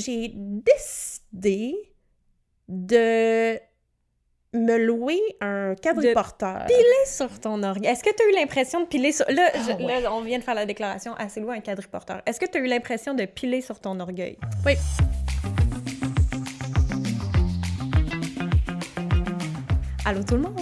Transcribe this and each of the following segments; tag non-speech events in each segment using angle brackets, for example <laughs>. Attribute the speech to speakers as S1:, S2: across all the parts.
S1: j'ai décidé de me louer un quadriporteur.
S2: Piler sur ton orgueil. Est-ce que tu as eu l'impression de piler sur... Là,
S1: Ah
S2: je-
S1: ouais.
S2: là, on vient de faire la déclaration. C'est loin un quadriporteur. Est-ce que tu as eu l'impression de piler sur ton orgueil?
S1: Oui.
S2: Allô tout le monde?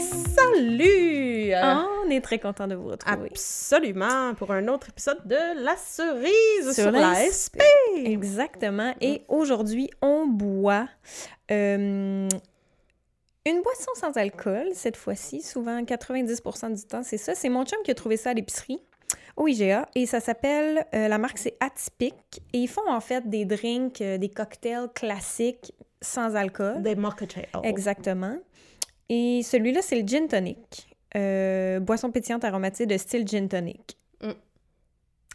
S1: Salut!
S2: Ah, on est très content de vous retrouver.
S1: Absolument, pour un autre épisode de La cerise sur,
S2: Sur
S1: la SP.
S2: Exactement. Et aujourd'hui, on boit euh, une boisson sans alcool, cette fois-ci. Souvent, 90% du temps, c'est ça. C'est mon chum qui a trouvé ça à l'épicerie au IGA. Et ça s'appelle, euh, la marque, c'est Atypique. Et ils font en fait des drinks, euh, des cocktails classiques sans alcool.
S1: Des mocktails.
S2: Exactement. Et celui-là, c'est le gin tonic. Euh, boisson pétillante aromatisée de style gin tonic.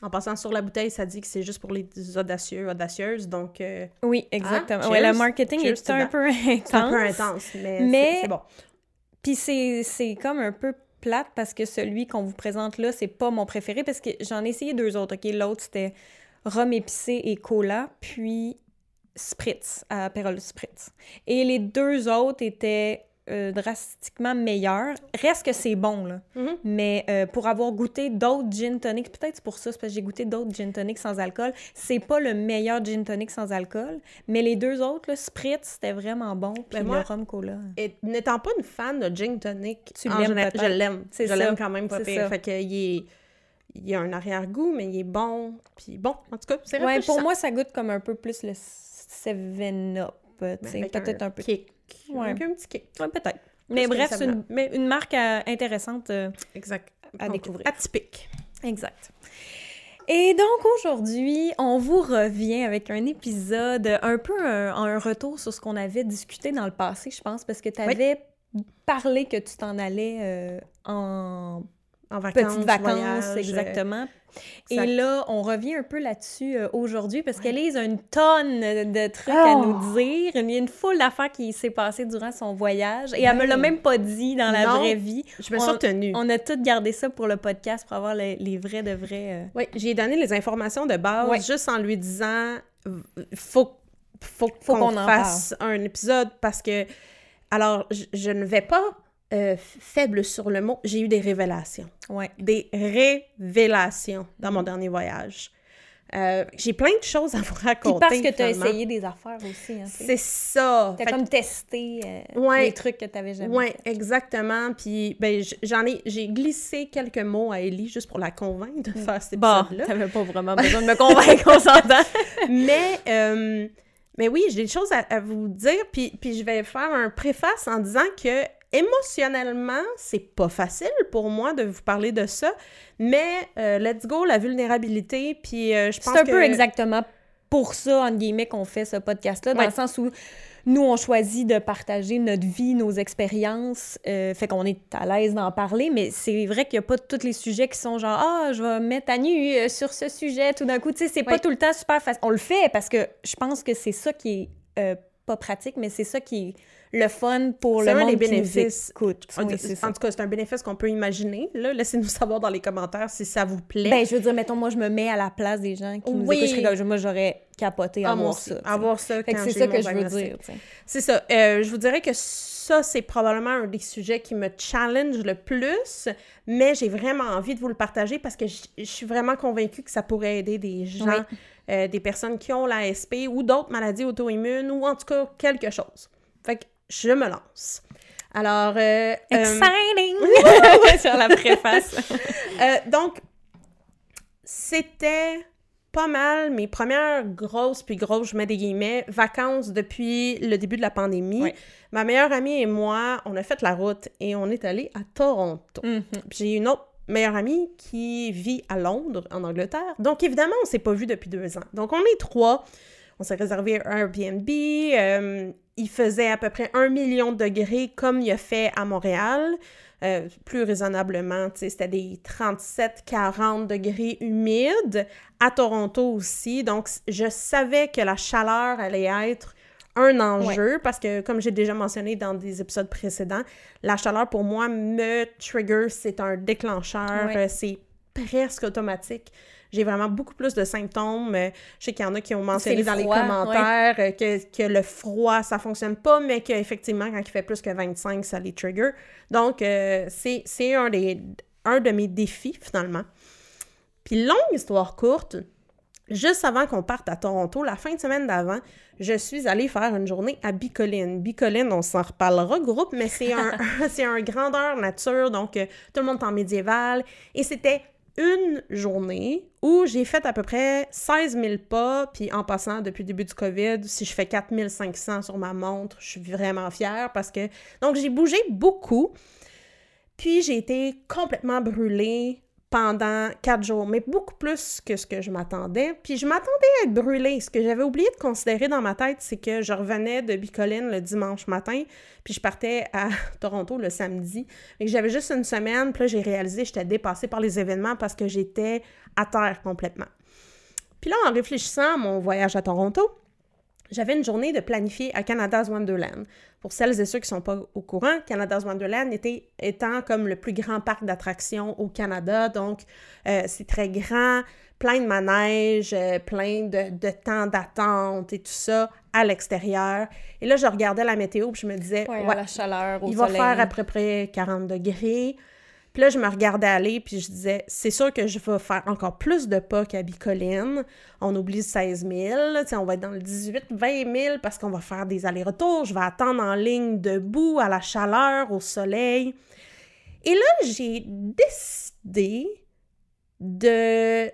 S1: En passant sur la bouteille, ça dit que c'est juste pour les audacieux, audacieuses, donc euh,
S2: Oui, exactement.
S1: Ah,
S2: ouais, le marketing
S1: Cheers
S2: est un peu intense.
S1: c'est un peu intense, mais,
S2: Mais-
S1: c'est- bon.
S2: Puis c'est c'est comme un peu plate parce que celui qu'on vous présente là, c'est pas mon préféré parce que j'en ai essayé deux autres. OK, l'autre c'était rhum épicé et cola, puis spritz, à Aperol spritz. Et les deux autres étaient euh, drastiquement meilleurs. Reste que c'est bon, là.
S1: Mhm.
S2: Mais euh, pour avoir goûté d'autres gin tonics, peut-être c'est pour ça, c'est parce que j'ai goûté d'autres gin tonics sans alcool, c'est pas le meilleur gin tonic sans alcool, mais les deux autres, là, spritz, c'était vraiment bon, puis
S1: Ben moi-
S2: le rhum cola.
S1: Et n'étant pas une fan de gin tonic,
S2: Tu
S1: en
S2: l'aimes
S1: général,
S2: peut-être.
S1: je l'aime. Je l'aime quand même pas pire.
S2: ça.
S1: Fait que il est... il y a un arrière-goût, mais il est bon. Puis bon, en tout cas, c'est
S2: Ouais, pour moi, ça goûte comme un peu plus le 7-up, euh, tu
S1: Mais
S2: sais,
S1: avec
S2: peut-être un, peu.
S1: kick.
S2: Ouais.
S1: Avec un petit kick.
S2: Ouais, peut-être. Mais bref, c'est une,
S1: semblant. Mais
S2: une marque euh, intéressante. euh,
S1: exact.
S2: À découvrir.
S1: Atypique.
S2: Exact. Et donc aujourd'hui, on vous revient avec un épisode, un peu un, un retour sur ce qu'on avait discuté dans le passé, je pense, parce que tu avais parlé que tu t'en allais euh, en
S1: En vacances,
S2: petites vacances,
S1: voyage,
S2: exactement. Et là, on revient un peu là-dessus euh, aujourd'hui parce qu'Élise a une tonne de trucs
S1: Oh!
S2: à nous dire. Il y a une foule d'affaires qui s'est passée durant son voyage et elle me l'a
S1: Ouais.
S2: même pas dit dans la
S1: Non.
S2: vraie vie.
S1: Je me suis retenue.
S2: On a tout gardé ça pour le podcast pour avoir les, les vrais de vrais. euh,
S1: Oui, j'ai donné les informations de base
S2: Ouais.
S1: juste en lui disant faut, faut,
S2: Faut
S1: qu'on
S2: en
S1: fasse un épisode parce que alors je, je ne vais pas euh, faible sur le mot, j'ai eu des révélations,
S2: Ouais.
S1: des révélations dans mon dernier voyage. Euh, j'ai plein de choses à vous
S2: Puis
S1: raconter.
S2: parce que tu as essayé des affaires aussi. Hein, tu.
S1: C'est ça. Fait que-
S2: comme testé euh,
S1: Ouais.
S2: des trucs que tu n'avais jamais
S1: Oui, exactement. Puis ben, j'en ai, j'ai glissé quelques mots à Ellie juste pour la convaincre de faire cet
S2: Bon,
S1: épisode-là.
S2: t'avais pas vraiment <laughs> besoin de me convaincre, on s'entend. <laughs>
S1: mais, euh, mais oui, j'ai des choses à, à vous dire, puis, puis je vais faire un préface en disant que émotionnellement, c'est pas facile pour moi de vous parler de ça, mais euh, let's go, la vulnérabilité, puis euh, je pense
S2: C'est un peu exactement pour ça, entre guillemets, qu'on fait ce podcast-là, dans
S1: Ouais.
S2: le sens où nous, on choisit de partager notre vie, nos expériences, euh, fait qu'on est à l'aise d'en parler, mais c'est vrai qu'il n'y a pas tous les sujets qui sont genre « Ah, je vais me mettre à nu sur ce sujet tout d'un coup », tu sais, c'est pas tout le temps super facile. On le fait parce que je pense que c'est ça qui est euh, pas pratique, mais c'est ça qui est le fun pour le monde
S1: des
S2: qui nous
S1: bénéfices.
S2: écoute.
S1: En,
S2: Oui,
S1: tout cas, c'est un bénéfice qu'on peut imaginer. Laissez-nous <laughs> savoir dans les commentaires si ça vous plaît.
S2: Ben, je veux dire, mettons, moi, je me mets à la place des gens qui nous
S1: Oui.
S2: écoutent. Je serais comme, moi, j'aurais capoté à
S1: Ah,
S2: voir ça.
S1: Avoir ça quand
S2: c'est ça que je veux dire.
S1: C'est ça. Euh, je vous dirais que ça, c'est probablement un des sujets qui me challenge le plus, mais j'ai vraiment envie de vous le partager parce que je je suis vraiment convaincue que ça pourrait aider des gens,
S2: Oui.
S1: euh, des personnes qui ont l'ASP ou d'autres maladies auto-immunes ou en tout cas quelque chose. Fait que je me lance. Alors, euh, euh,
S2: Exciting! <laughs> Sur la préface. <laughs>
S1: euh, donc, c'était pas mal mes premières grosses, puis grosses, je mets des guillemets, vacances depuis le début de la pandémie. Ma meilleure amie et moi, on a fait la route et on est allé à Toronto.
S2: Mhm.
S1: J'ai une autre meilleure amie qui vit à Londres, en Angleterre. Donc, évidemment, on s'est pas vu depuis deux ans. Donc, on est trois. On s'est réservé un Airbnb. euh, il faisait à peu près un million de degrés comme il a fait à Montréal. Euh, plus raisonnablement, c'était des 37-40 degrés humides. À Toronto aussi. Donc, je savais que la chaleur allait être un enjeu parce que, comme j'ai déjà mentionné dans des épisodes précédents, la chaleur pour moi me trigger, c'est un déclencheur,
S2: Ouais.
S1: euh, c'est presque automatique. j'ai vraiment beaucoup plus de symptômes. Euh, je sais qu'il y en a qui ont mentionné
S2: le
S1: dans les commentaires euh, que, que le froid, ça fonctionne pas, mais qu'effectivement, quand il fait plus que 25, ça les trigger. Donc, euh, c'est un, des- un de mes défis, finalement. Puis, longue histoire courte, juste avant qu'on parte à Toronto, la fin de semaine d'avant, je suis allée faire une journée à Bicoline. Bicoline, on s'en reparlera, groupe, mais c'est un, <laughs> c'est un grandeur nature, donc tout le monde est en médiéval. Et c'était une journée où j'ai fait à peu près 16 000 pas, puis en passant, depuis le début du COVID, si je fais 4 500 sur ma montre, je suis vraiment fière parce que... Donc, j'ai bougé beaucoup, puis j'ai été complètement brûlée pendant quatre jours, mais beaucoup plus que ce que je m'attendais. Puis je m'attendais à être brûlée. Ce que j'avais oublié de considérer dans ma tête, c'est que je revenais de Bicoline le dimanche matin, puis je partais à <laughs> Toronto le samedi. Et j'avais juste une semaine, puis là, j'ai réalisé que j'étais dépassée par les événements parce que j'étais à terre complètement. Puis là, en réfléchissant à mon voyage à Toronto, j'avais une journée de planifier à Canada's Wonderland. Pour celles et ceux qui ne sont pas au courant, Canada's Wonderland était, étant comme le plus grand parc d'attractions au Canada. Donc, euh, c'est très grand, plein de manèges, euh, plein de, de temps d'attente et tout ça à l'extérieur. Et là, je regardais la météo puis je me disais,
S2: Ouais,
S1: ouais,
S2: la chaleur, au
S1: il va faire à peu près 40 degrés. Puis là, je me regardais aller, puis je disais, c'est sûr que je vais faire encore plus de pas qu'à Bicoline. On oublie 16 000, tu sais, on va être dans le 18, 20 000 parce qu'on va faire des allers-retours. Je vais attendre en ligne debout, à la chaleur, au soleil. Et là, j'ai décidé de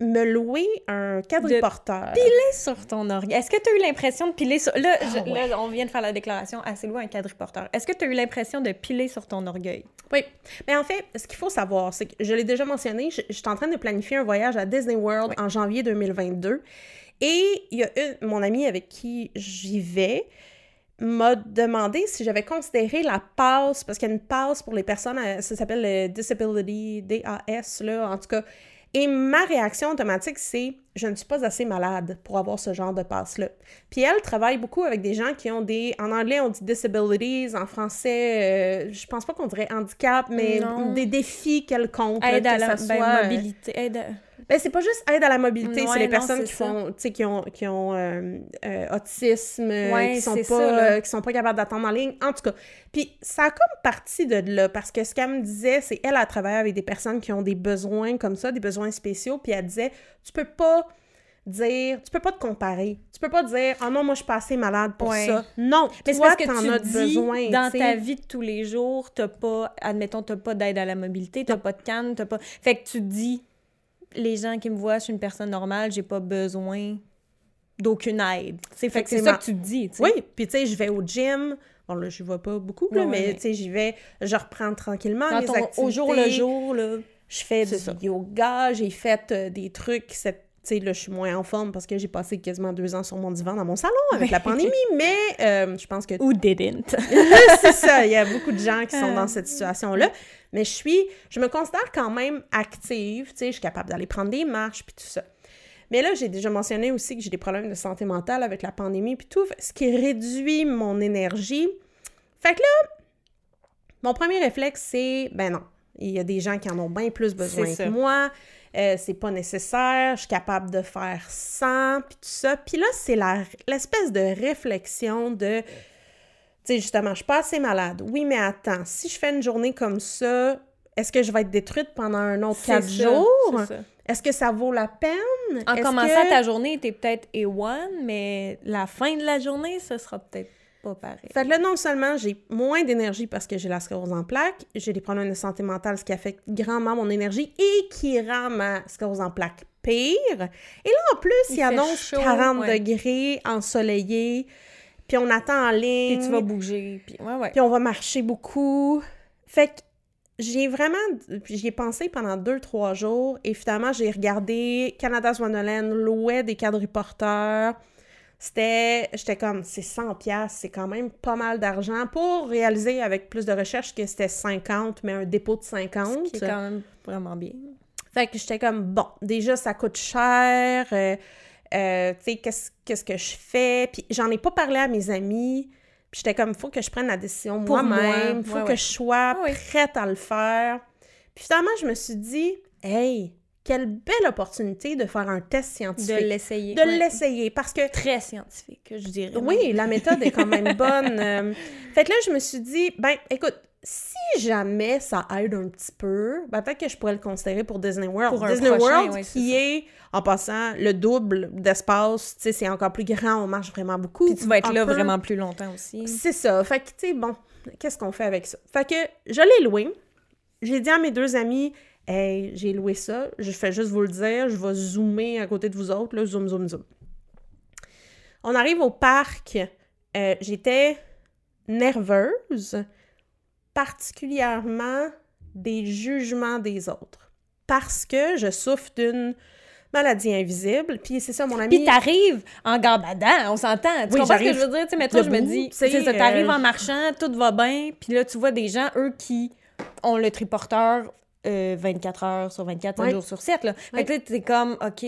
S1: me louer un quadriporteur.
S2: Piler sur ton orgueil. Est-ce que tu as eu l'impression de piler sur... Là, je-
S1: Ah ouais.
S2: là, on vient de faire la déclaration assez loin, un quadriporteur. Est-ce que tu as eu l'impression de piler sur ton orgueil?
S1: Oui. Mais en fait, ce qu'il faut savoir, c'est que je l'ai déjà mentionné, je, je suis en train de planifier un voyage à Disney World en janvier 2022. Et il y a une, mon ami avec qui j'y vais m'a demandé si j'avais considéré la passe, parce qu'il y a une passe pour les personnes, à- ça s'appelle le Disability, DAS, là, en tout cas. Et ma réaction automatique, c'est je ne suis pas assez malade pour avoir ce genre de passe-là. Puis elle travaille beaucoup avec des gens qui ont des. En anglais, on dit disabilities. En français, euh, je pense pas qu'on dirait handicap, mais
S2: Non.
S1: des défis quelconques. là,
S2: Aide
S1: que
S2: à la
S1: ça
S2: ben,
S1: soit, euh,
S2: mobilité. Aide à-
S1: ben, c'est pas juste aide à la mobilité, c'est les
S2: non,
S1: personnes qui font, qui ont, qui ont euh, euh, autisme, euh,
S2: Ouais,
S1: qui sont pas,
S2: ça,
S1: euh, qui sont pas capables d'attendre en ligne. En tout cas, puis ça a comme parti de là, parce que ce qu'elle me disait, c'est elle a travaillé avec des personnes qui ont des besoins comme ça, des besoins spéciaux, puis elle disait, tu peux pas dire, tu peux pas te comparer. Tu peux pas dire, ah non, moi je suis pas assez malade pour
S2: Ouais.
S1: ça. Non,
S2: Mais
S1: toi,
S2: parce que
S1: t'en
S2: tu
S1: as
S2: dis,
S1: besoin.
S2: dans ta vie de tous les jours, t'as pas, admettons, t'as pas d'aide à la mobilité, t'as pas de canne, t'as pas... Fait que tu dis, les gens qui me voient, je suis une personne normale, j'ai pas besoin d'aucune aide. C'est fait que c'est ça que tu dis, tu sais.
S1: Oui, puis tu sais, je vais au gym. Bon, là, je vais pas beaucoup, là,
S2: Ouais,
S1: mais tu sais, j'y vais, je reprends tranquillement
S2: Dans
S1: mes
S2: ton-
S1: activités.
S2: au jour le jour, là.
S1: Je fais du
S2: ça.
S1: yoga, j'ai fait euh, des trucs, cette- tu sais, là, je suis moins en forme parce que j'ai passé quasiment deux ans sur mon divan dans mon salon avec la pandémie, mais euh, je pense que
S2: Ou didn't. <laughs>
S1: c'est ça, il y a beaucoup de gens qui sont dans cette <laughs> situation-là, mais je suis, je me considère quand même active, tu sais, je suis capable d'aller prendre des marches, puis tout ça. Mais là, j'ai déjà mentionné aussi que j'ai des problèmes de santé mentale avec la pandémie, puis tout, ce qui réduit mon énergie. Fait que là, mon premier réflexe, c'est, ben non, il y a des gens qui en ont bien plus besoin que moi, euh, c'est pas nécessaire, je suis capable de faire sans, puis tout ça. Puis là, c'est la- l'espèce de réflexion de, tu sais, justement, je suis pas assez malade. Oui, mais attends, si je fais une journée comme ça, est-ce que je vais être détruite pendant un autre quatre
S2: ça,
S1: jours? Est-ce que ça vaut la peine?
S2: En commençant
S1: que-
S2: ta journée, t'es peut-être A1, mais la fin de la journée, ce sera peut-être pas pareil.
S1: Fait que là, non seulement j'ai moins d'énergie parce que j'ai la sclérose en plaques, j'ai des problèmes de santé mentale, ce qui affecte grandement mon énergie et qui rend ma sclérose en plaques pire. Et là, en plus, il,
S2: Il
S1: annonce
S2: chaud,
S1: 40
S2: ouais.
S1: degrés, ensoleillé, puis on attend en ligne.
S2: Puis tu vas bouger, puis ouais, ouais.
S1: Puis on va marcher beaucoup. Fait que j'ai vraiment... J'y ai pensé pendant deux, trois jours et finalement, j'ai regardé Canada's Wonderland, louait des quadriporteurs. C'était... J'étais comme, c'est 100 pièces c'est quand même pas mal d'argent pour réaliser avec plus de recherche que c'était 50, mais un dépôt de 50.
S2: Ce qui est quand même vraiment bien.
S1: Fait que j'étais comme, bon, déjà, ça coûte cher. euh, euh, tu sais, qu'est-ce qu'est-ce que je fais? Puis j'en ai pas parlé à mes amis. Puis j'étais comme, faut que je prenne la décision
S2: Pour
S1: moi-même.
S2: moi,
S1: faut
S2: ouais,
S1: que
S2: ouais.
S1: je sois prête à le faire. Puis finalement, je me suis dit, hey, quelle belle opportunité de faire un test
S2: De
S1: scientifique.
S2: l'essayer.
S1: De
S2: ouais.
S1: l'essayer, parce que
S2: Très scientifique, je dirais.
S1: oui, la méthode est quand même <laughs> bonne. euh. Fait que là, je me suis dit, ben, écoute, si jamais ça aide un petit peu, ben, peut-être que je pourrais le considérer pour Disney World.
S2: Pour
S1: Disney
S2: prochain,
S1: World,
S2: ouais,
S1: qui
S2: ça.
S1: est, en passant, le double d'espace, tu sais, c'est encore plus grand, on marche vraiment beaucoup.
S2: Puis tu vas être là
S1: peu-
S2: vraiment plus longtemps aussi.
S1: C'est ça. Fait que, tu sais, bon, qu'est-ce qu'on fait avec ça? Fait que je l'ai loué. J'ai dit à mes deux amis, hey, j'ai loué ça. Je fais juste vous le dire. Je vais zoomer à côté de vous autres, là, zoom, zoom, zoom. On arrive au parc. Euh, J'étais nerveuse, particulièrement des jugements des autres. Parce que je souffre d'une maladie invisible. Puis c'est ça, mon ami.
S2: Puis t'arrives en gambadant, on s'entend. Tu
S1: Oui,
S2: comprends ce que je veux dire? Tu sais, mettons, je me dis, c'est ça, t'arrives
S1: euh,
S2: en marchant, tout va bien, puis là, tu vois des gens, eux, qui ont le triporteur euh, 24 heures sur 24, 7
S1: Ouais.
S2: jours sur 7, là. Fait
S1: Ouais.
S2: que là, t'es comme, OK,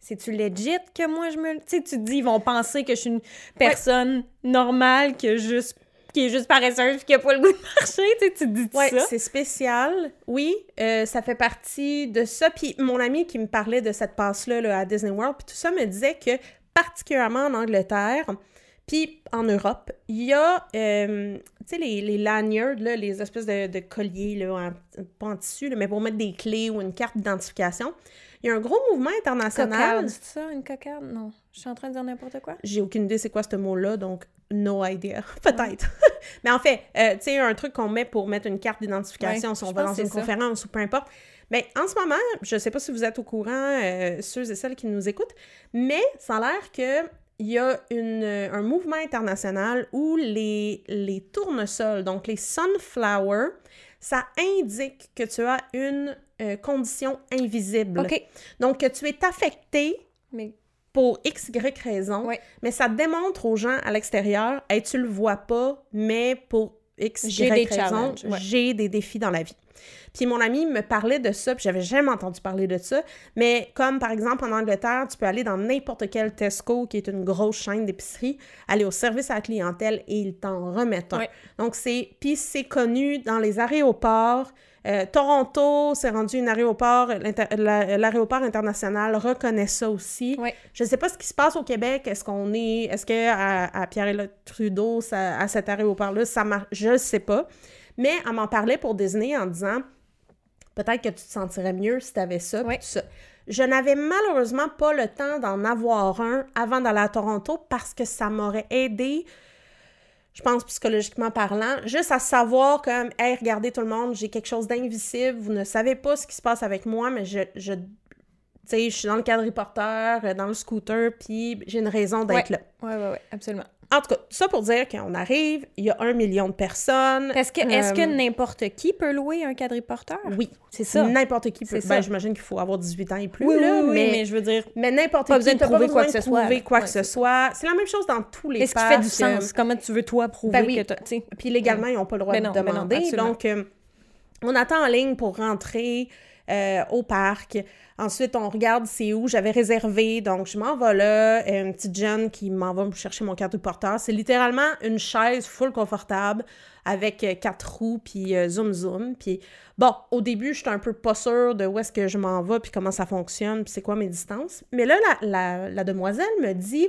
S2: c'est-tu legit que moi, je me... Tu sais, tu te dis, ils vont penser que je suis une personne normale qui a juste qui est juste paresseuse puis qui a pas le goût de <laughs> marcher, tu sais, tu te dis
S1: Ouais,
S2: ça?
S1: c'est spécial. Oui, euh, ça fait partie de ça. Puis mon ami qui me parlait de cette passe-là là, à Disney World, puis tout ça me disait que particulièrement en Angleterre, puis en Europe, il y a, euh, tu sais, les, les lanyards, là, les espèces de, de colliers, là, en- pas en tissu, là, mais pour mettre des clés ou une carte d'identification. Il y a un gros mouvement international.
S2: Cocarde, c'est ça, une cocarde? Non, je suis en train de dire n'importe quoi?
S1: J'ai aucune idée c'est quoi ce mot-là, donc no idea. <laughs> Peut-être. <laughs> Mais en fait, euh, tu sais, un truc qu'on met pour mettre une carte d'identification
S2: Ouais,
S1: si on va dans une
S2: ça.
S1: conférence ou peu importe. Mais en ce moment, je sais pas si vous êtes au courant, euh, ceux et celles qui nous écoutent, mais ça a l'air que il y a une, un mouvement international où les, les tournesols, donc les sunflowers, ça indique que tu as une euh, condition invisible. Donc, que tu es affecté
S2: Mais
S1: pour X, Y raison, mais ça démontre aux gens à l'extérieur, hey, tu le vois pas, mais pour X, Y raison, j'ai des défis dans la vie. Puis mon ami me parlait de ça, puis j'avais jamais entendu parler de ça, mais comme par exemple en Angleterre, tu peux aller dans n'importe quel Tesco, qui est une grosse chaîne d'épicerie, aller au service à la clientèle et ils t'en remettent un. Donc c'est, puis c'est connu dans les aéroports, euh, Toronto, c'est rendu un aéroport, l'aéroport international reconnaît ça aussi. Je sais pas ce qui se passe au Québec. Est-ce qu'on est. Est-ce que à, à Pierre Trudeau, ça, à cet aéroport-là, ça marche? Je ne sais pas. Mais elle m'en parlait pour Disney en disant peut-être que tu te sentirais mieux si tu avais ça. tout ça. Je n'avais malheureusement pas le temps d'en avoir un avant d'aller à Toronto parce que ça m'aurait aidé, je pense psychologiquement parlant, juste à savoir comme, hey, regardez tout le monde, j'ai quelque chose d'invisible, vous ne savez pas ce qui se passe avec moi, mais je, je tu sais, je suis dans le quadriporteur, euh, dans le scooter, puis j'ai une raison d'être là.
S2: Ouais, ouais, ouais, absolument.
S1: En tout cas, ça pour dire qu'on arrive, il y a un million de personnes.
S2: Est-ce que, est-ce que
S1: Euh,
S2: n'importe qui peut louer un quadriporteur?
S1: Oui,
S2: C'est ça.
S1: n'importe qui peut. Ben, j'imagine qu'il faut avoir 18 ans et plus,
S2: Oui, oui,
S1: là,
S2: oui,
S1: mais,
S2: mais... je veux dire,
S1: mais n'importe qui, t'as
S2: prouver
S1: pas
S2: quoi que ce soit,
S1: quoi
S2: Ouais,
S1: que ce
S2: c'est
S1: soit. C'est la même chose dans tous les
S2: qu'est-ce qui
S1: parcs.
S2: fait du
S1: euh,
S2: sens? Comment tu veux, toi, prouver
S1: Ben oui.
S2: que tu?
S1: Puis légalement, ils n'ont pas le droit
S2: Ben
S1: de
S2: non, ben non,
S1: demander. donc, euh, on attend en ligne pour rentrer euh, au parc. Ensuite, on regarde c'est où j'avais réservé. Donc, je m'en vais là. Une petite jeune qui m'en va chercher mon carte de porteur. C'est littéralement une chaise full confortable avec euh, quatre roues, puis euh, zoom zoom. Puis bon, au début, j'étais un peu pas sûre de où est-ce que je m'en vais, puis comment ça fonctionne, puis c'est quoi mes distances. Mais là, la, la- la demoiselle me dit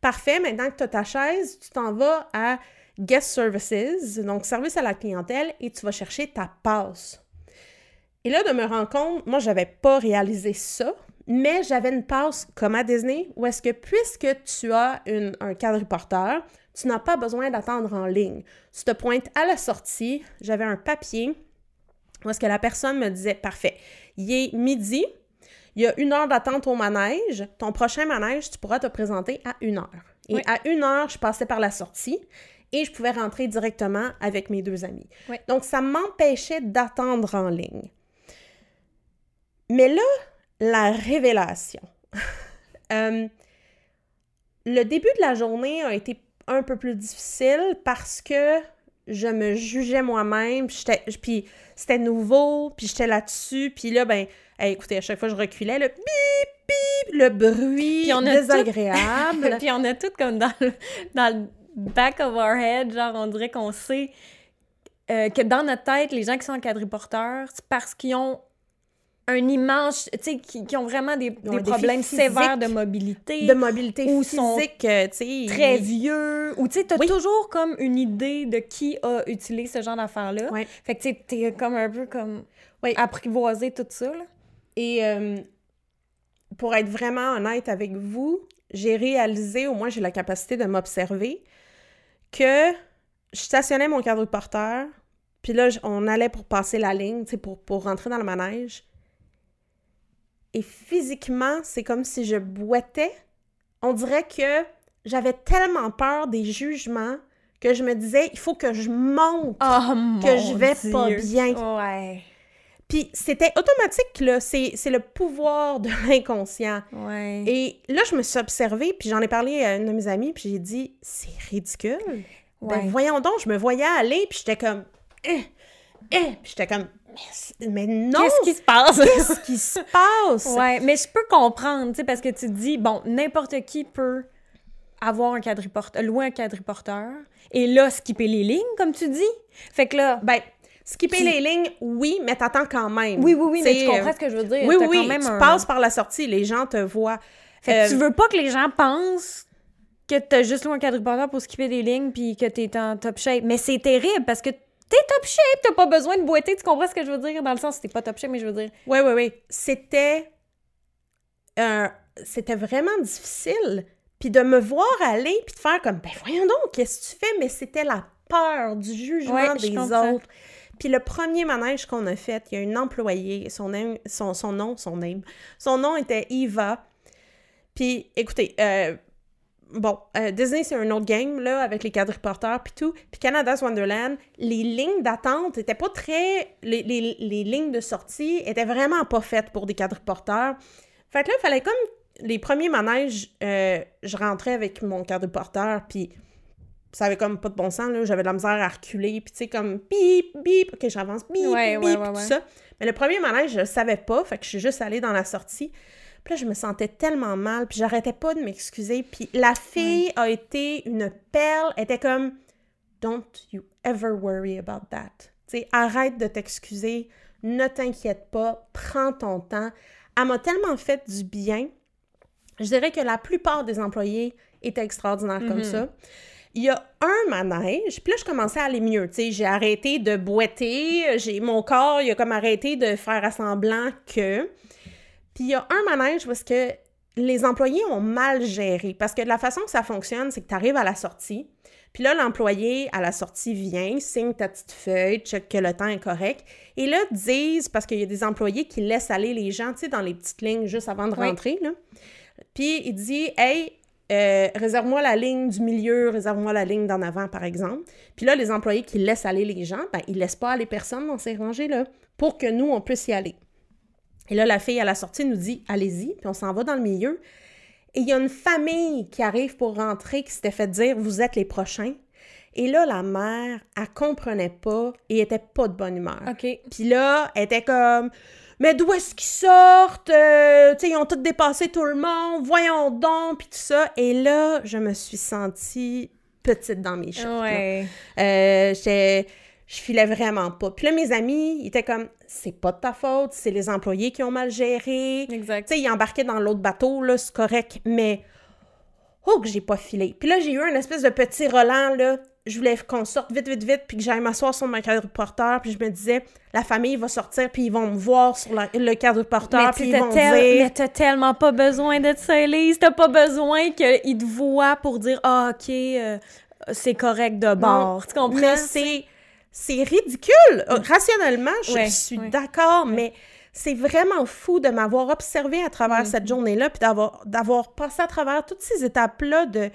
S1: Parfait, maintenant que tu as ta chaise, tu t'en vas à Guest Services, donc service à la clientèle, et tu vas chercher ta passe. Et là, de me rendre compte, moi, j'avais pas réalisé ça, mais j'avais une passe comme à Disney, où est-ce que puisque tu as une- un quadriporteur, tu n'as pas besoin d'attendre en ligne. Tu te pointes à la sortie, j'avais un papier où est-ce que la personne me disait, parfait, il est midi, il y a une heure d'attente au manège, ton prochain manège, tu pourras te présenter à une heure. Et
S2: Oui.
S1: à une heure, je passais par la sortie et je pouvais rentrer directement avec mes deux amis.
S2: Oui.
S1: Donc, ça m'empêchait d'attendre en ligne. Mais là, la révélation. <laughs> Euh, le début de la journée a été un peu plus difficile parce que je me jugeais moi-même, puis c'était nouveau, puis j'étais là-dessus, puis là, ben, hey, écoutez, à chaque fois je reculais, le bip, bip, le bruit
S2: Puis on a tout-
S1: désagréable. <laughs>
S2: Puis on a tout comme dans le, dans le back of our head, genre on dirait qu'on sait euh, que dans notre tête, les gens qui sont en quadriporteur, c'est parce qu'ils ont un immense, tu sais, qui, qui ont vraiment des, problèmes sévères de mobilité,
S1: De mobilité
S2: Ou sont
S1: physique, euh, tu sais.
S2: très vieux, ou tu sais, t'as
S1: Oui.
S2: toujours comme une idée de qui a utilisé ce genre d'affaires-là. Fait que tu sais, t'es comme un peu comme
S1: Oui.
S2: apprivoisé tout ça, là.
S1: Et euh, pour être vraiment honnête avec vous, j'ai réalisé, au moins j'ai la capacité de m'observer, que je stationnais mon quadriporteur, puis là, on allait pour passer la ligne, tu sais, pour, pour rentrer dans le manège. Et physiquement, c'est comme si je boitais. On dirait que j'avais tellement peur des jugements que je me disais, il faut que je monte.
S2: Oh mon
S1: Que je vais
S2: Dieu.
S1: pas bien.
S2: Ouais.
S1: Puis c'était automatique, là. C'est c'est le pouvoir de <laughs> l'inconscient.
S2: Ouais.
S1: Et là, je me suis observée, puis j'en ai parlé à une de mes amies, puis j'ai dit, c'est ridicule.
S2: ouais.
S1: Ben voyons donc, je me voyais aller, puis j'étais comme, eh, eh, puis j'étais comme, mais, non,
S2: Qu'est-ce qui se passe?
S1: qu'est-ce qui se <laughs> passe?
S2: Ouais, mais je peux comprendre, tu sais, parce que tu te dis, bon, n'importe qui peut avoir un quadriporteur, louer un quadriporteur, et là, skipper les lignes, comme tu dis. Fait que là,
S1: Ben, skipper
S2: Puis-
S1: les lignes, oui, mais t'attends quand même.
S2: oui, oui, oui, mais tu comprends
S1: euh,
S2: ce que je veux dire.
S1: Oui, oui,
S2: quand
S1: oui,
S2: même
S1: tu
S2: un-
S1: passes par la sortie, les gens te voient.
S2: Fait que
S1: Euh,
S2: tu veux pas que les gens pensent que t'as juste loué un quadriporteur pour skipper des lignes puis que t'es en top shape. Mais c'est terrible parce que t'es top shape, t'as pas besoin de boiter. Tu comprends ce que je veux dire? Dans le sens, t'es pas top shape, mais je veux dire.
S1: Oui, oui, oui. C'était. euh, c'était vraiment difficile. Puis de me voir aller, puis de faire comme, ben voyons donc, qu'est-ce que tu fais? Mais c'était la peur du jugement
S2: Ouais,
S1: des autres. Puis le premier manège qu'on a fait, il y a une employée, son, nom- son, son nom, son name, son nom était Eva. Puis écoutez, euh, bon, euh, Disney, c'est un autre game, là, avec les quadriporteurs puis tout. Puis Canada's Wonderland, les lignes d'attente étaient pas très... Les, les- les lignes de sortie étaient vraiment pas faites pour des quadriporteurs. Fait que là, il fallait comme... Les premiers manèges, euh, je rentrais avec mon quadriporteur, puis ça avait comme pas de bon sens, là. J'avais de la misère à reculer, puis tu sais, comme bip, bip, ok, j'avance, bip,
S2: Ouais,
S1: bip,
S2: ouais,
S1: tout
S2: ouais, ouais.
S1: ça. Mais le premier manège, je le savais pas, fait que je suis juste allée dans la sortie. Puis là, je me sentais tellement mal, puis j'arrêtais pas de m'excuser. Puis la fille a été une perle, elle était comme « Don't you ever worry about that. » Tu sais, arrête de t'excuser, ne t'inquiète pas, prends ton temps. Elle m'a tellement fait du bien. Je dirais que la plupart des employés étaient extraordinaires comme
S2: Mhm.
S1: ça. Il y a un manège, puis là, je commençais à aller mieux, tu sais, j'ai arrêté de boiter, j'ai, mon corps, il a comme arrêté de faire à semblant que... Puis il y a un manège parce que les employés ont mal géré, parce que la façon que ça fonctionne, c'est que tu arrives à la sortie, puis là, l'employé, à la sortie, vient, signe ta petite feuille, check que le temps est correct, et là, disent, parce qu'il y a des employés qui laissent aller les gens, tu sais, dans les petites lignes juste avant de
S2: Oui.
S1: rentrer, là, puis il dit, hey, euh, réserve-moi la ligne du milieu, réserve-moi la ligne d'en avant, par exemple. Puis là, les employés qui laissent aller les gens, ben, ils laissent pas aller personne dans ces rangées-là pour que nous, on puisse y aller. Et là, la fille à la sortie nous dit, allez-y, puis on s'en va dans le milieu. Et il y a une famille qui arrive pour rentrer qui s'était fait dire, vous êtes les prochains. Et là, la mère, elle comprenait pas et était pas de bonne humeur.
S2: OK.
S1: Puis là, elle était comme Mais d'où est-ce qu'ils sortent? Euh, tu sais, ils ont tous dépassé tout le monde, voyons donc, puis tout ça. Et là, je me suis sentie petite dans mes shorts.
S2: Ouais.
S1: Euh, je filais vraiment pas. Puis là, mes amis, ils étaient comme C'est pas de ta faute, c'est les employés qui ont mal géré.
S2: Exact.
S1: Tu sais, ils embarquaient dans l'autre bateau, là, c'est correct, mais oh que j'ai pas filé. Puis là, j'ai eu un espèce de petit Roland, là. Je voulais qu'on sorte vite, vite, vite, puis que j'aille m'asseoir sur mon quadriporteur, puis je me disais, la famille va sortir, puis ils vont me voir sur la- le quadriporteur, puis
S2: tu
S1: ils vont
S2: tel-
S1: dire...
S2: mais t'as tellement pas besoin d'être ça, Elise. T'as pas besoin qu'ils te voient pour dire Ah, OK, euh, c'est correct de bord. Tu comprends?
S1: Mais c'est, c'est ridicule. Euh, Rationnellement, je
S2: Ouais,
S1: suis
S2: ouais.
S1: d'accord, mais c'est vraiment fou de m'avoir observé à
S2: Mm.
S1: travers cette journée-là, puis d'avoir, d'avoir passé à travers toutes ces étapes-là de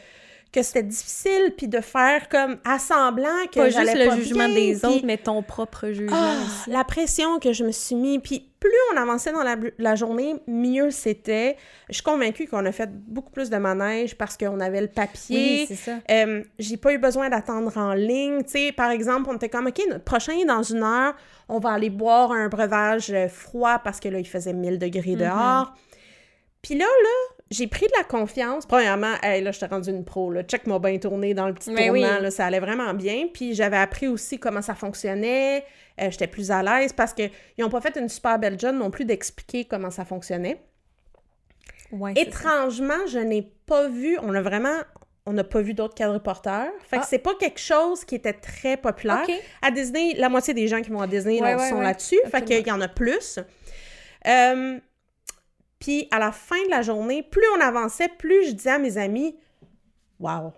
S1: que c'était difficile, puis de faire comme à semblant que
S2: pas juste le
S1: pas
S2: jugement
S1: bien,
S2: des autres, mais ton propre jugement
S1: Ah,
S2: aussi.
S1: la pression que je me suis mis, puis plus on avançait dans la, la journée, mieux c'était. Je suis convaincue qu'on a fait beaucoup plus de manège parce qu'on avait le papier.
S2: Oui, c'est ça.
S1: Euh, j'ai pas eu besoin d'attendre en ligne. Tu sais, par exemple, on était comme, OK, notre prochain est dans une heure, on va aller boire un breuvage froid parce que là, il faisait 1000 degrés
S2: Mhm.
S1: dehors. Puis là, là, j'ai pris de la confiance. Premièrement, hey, là, je t'ai rendu une pro. Là. Check m'a bien tourné dans le petit
S2: Mais
S1: tournant.
S2: oui.
S1: Là, ça allait vraiment bien. Puis j'avais appris aussi comment ça fonctionnait. Euh, J'étais plus à l'aise parce qu'ils n'ont pas fait une super belle job non plus d'expliquer comment ça fonctionnait.
S2: Ouais.
S1: Étrangement, je n'ai pas vu, on a vraiment, on n'a pas vu d'autres quadriporteurs. Fait que
S2: Ah.
S1: c'est pas quelque chose qui était très populaire. À Disney, la moitié des gens qui vont à Disney
S2: Ouais,
S1: là,
S2: ouais,
S1: sont là-dessus. Fait qu'il y en a plus. Euh, Puis à la fin de la journée, plus on avançait, plus je disais à mes amis Wow!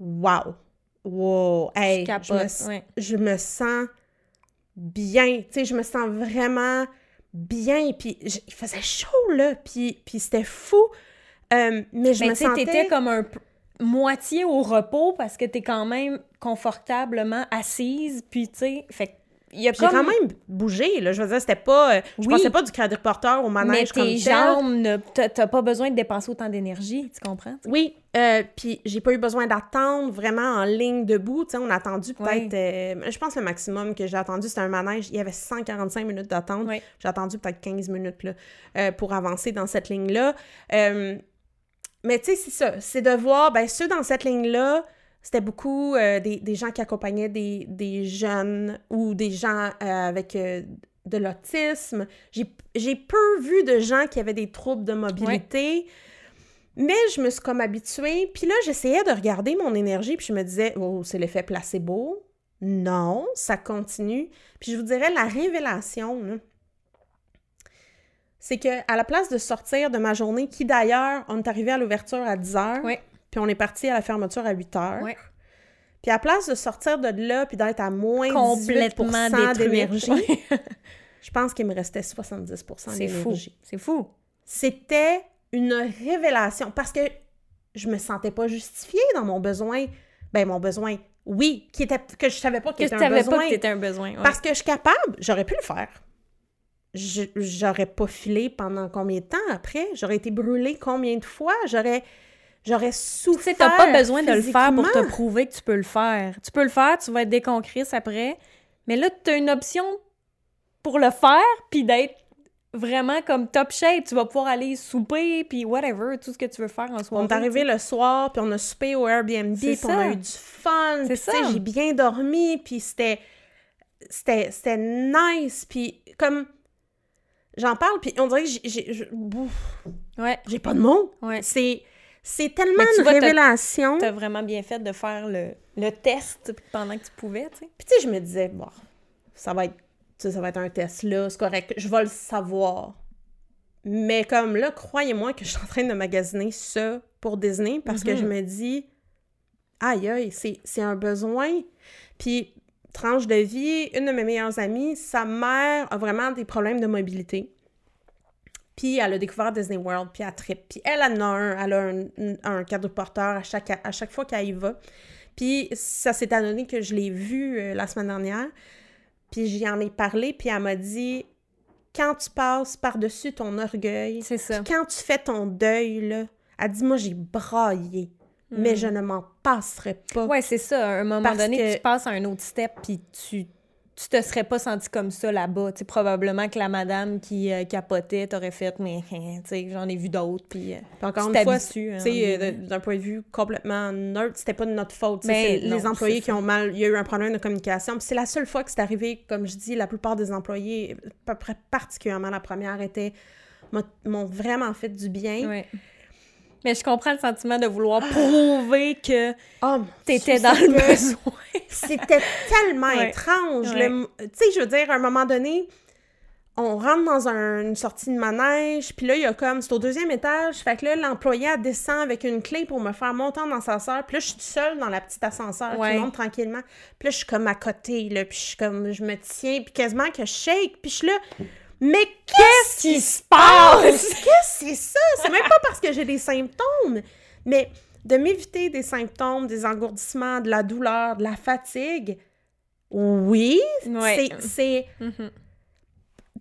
S1: Wow! Wow! Hey,
S2: Je
S1: je, me,
S2: capote, ouais.
S1: je me sens bien. Tu sais, je me sens vraiment bien. Puis je- il faisait chaud, là. Puis, puis c'était fou. Euh, mais je
S2: Mais
S1: me sentais...
S2: t'étais comme un moitié au repos parce que t'es quand même confortablement assise, puis tu sais, fait
S1: J'ai
S2: comme...
S1: quand même bougé, là. Je veux dire, c'était pas... euh, Je
S2: Oui.
S1: pensais pas du quadriporteur au
S2: Mais
S1: manège comme
S2: tes
S1: tel.
S2: jambes, ne- t'as pas besoin de dépenser autant d'énergie, tu comprends?
S1: Oui, euh, puis j'ai pas eu besoin d'attendre vraiment en ligne debout. Tu sais, on a attendu peut-être... euh, je pense que le maximum que j'ai attendu, c'était un manège. Il y avait 145 minutes d'attente. J'ai attendu peut-être 15 minutes là, euh, pour avancer dans cette ligne-là. Mais tu sais, c'est ça. C'est de voir, ben ceux dans cette ligne-là, c'était beaucoup euh, des, des gens qui accompagnaient des, des jeunes ou des gens euh, avec euh, de l'autisme. J'ai peu vu de gens qui avaient des troubles de mobilité. Mais je me suis comme habituée. Puis là, j'essayais de regarder mon énergie, puis je me disais, oh, c'est l'effet placebo. Non, ça continue. Puis je vous dirais, la révélation, c'est que à la place de sortir de ma journée, qui d'ailleurs, on est arrivé à l'ouverture à 10 heures,
S2: Ouais.
S1: Puis on est parti à la fermeture à 8 heures.
S2: Ouais.
S1: Puis à la place de sortir de là, puis d'être à moins
S2: Complètement
S1: 18%
S2: détruite.
S1: d'énergie, <laughs> je pense qu'il me restait 70
S2: C'est fou,
S1: d'énergie.
S2: c'est fou.
S1: C'était une révélation parce que je me sentais pas justifiée dans mon besoin. Ben, mon besoin, oui, qui était, que je savais pas
S2: Que
S1: était un
S2: savais
S1: besoin.
S2: pas que t'étais un besoin. ouais.
S1: Parce que je suis capable, j'aurais pu le faire. J'aurais pas filé pendant combien de temps après? J'aurais été brûlée combien de fois? J'aurais j'aurais
S2: Tu
S1: souffert
S2: sais, t'as pas besoin de le faire pour te prouver que tu peux le faire. Tu peux le faire, tu vas être déconcrisse après, mais là, t'as une option pour le faire, puis d'être vraiment comme top shape. Tu vas pouvoir aller souper, puis whatever, tout ce que tu veux faire en soirée.
S1: On est arrivé le soir, puis on a soupé au Airbnb, puis on a eu du fun.
S2: C'est
S1: tu
S2: ça.
S1: j'ai bien dormi, puis c'était... C'était c'était nice, puis comme... J'en parle, puis on dirait que j'ai-
S2: Ouais,
S1: J'ai pas de mots.
S2: ouais.
S1: C'est... C'est tellement une
S2: vois,
S1: révélation.
S2: T'as vraiment bien fait de faire le, le test pendant que tu pouvais, tu sais.
S1: Puis tu sais, je me disais, bon, ça va être, ça va être un test là, c'est correct, je vais le savoir. Mais comme là, croyez-moi que je suis en train de magasiner ça pour Disney parce que je me dis, aïe aïe, c'est c'est un besoin. Puis, tranche de vie, une de mes meilleures amies, sa mère a vraiment des problèmes de mobilité. Puis elle a découvert Disney World, puis elle trip. Puis elle en a un, elle a un, un quadriporteur à chaque, à chaque fois qu'elle y va. Puis ça s'est donné que je l'ai vu euh, la semaine dernière. Puis j'y en ai parlé, puis elle m'a dit quand tu passes par-dessus ton orgueil,
S2: C'est ça.
S1: quand tu fais ton deuil, là, elle dit moi j'ai braillé, mais
S2: Mm.
S1: je ne m'en passerai pas.
S2: Ouais, c'est ça. À un moment donné,
S1: que-
S2: tu passes à un autre step, puis tu, tu te serais pas senti comme ça là-bas. Tu sais, probablement que la madame qui euh, capotait t'aurait fait, mais <laughs> j'en ai vu d'autres, puis euh,
S1: encore une fois,
S2: hein,
S1: euh, d'un point de vue complètement neutre, c'était pas de notre faute. tu sais,
S2: Ben, non,
S1: les employés qui ont mal, il y a eu un problème de communication. C'est la seule fois que c'est arrivé, comme je dis, la plupart des employés, à peu près particulièrement la première, m'ont vraiment fait du bien.
S2: Ouais. Mais je comprends le sentiment de vouloir prouver que
S1: Oh,
S2: t'étais dans le <laughs> besoin.
S1: C'était tellement
S2: Ouais.
S1: étrange.
S2: Ouais.
S1: Tu sais, je veux dire, à un moment donné, on rentre dans un- une sortie de manège, puis là, il y a comme, c'est au deuxième étage, fait que là, l'employé descend avec une clé pour me faire monter en ascenseur, puis là, je suis seule dans la petite ascenseur
S2: Ouais.
S1: qui monte tranquillement, puis là, je suis comme à côté, là, puis je suis comme, je me tiens, puis quasiment que je shake, puis je suis là, mais qu'est-ce qui se passe? <laughs> Qu'est-ce que c'est ça? C'est même pas parce que j'ai des symptômes, mais de m'éviter des symptômes, des engourdissements, de la douleur, de la fatigue, oui,
S2: Ouais.
S1: c'est- c'est...
S2: Mhm.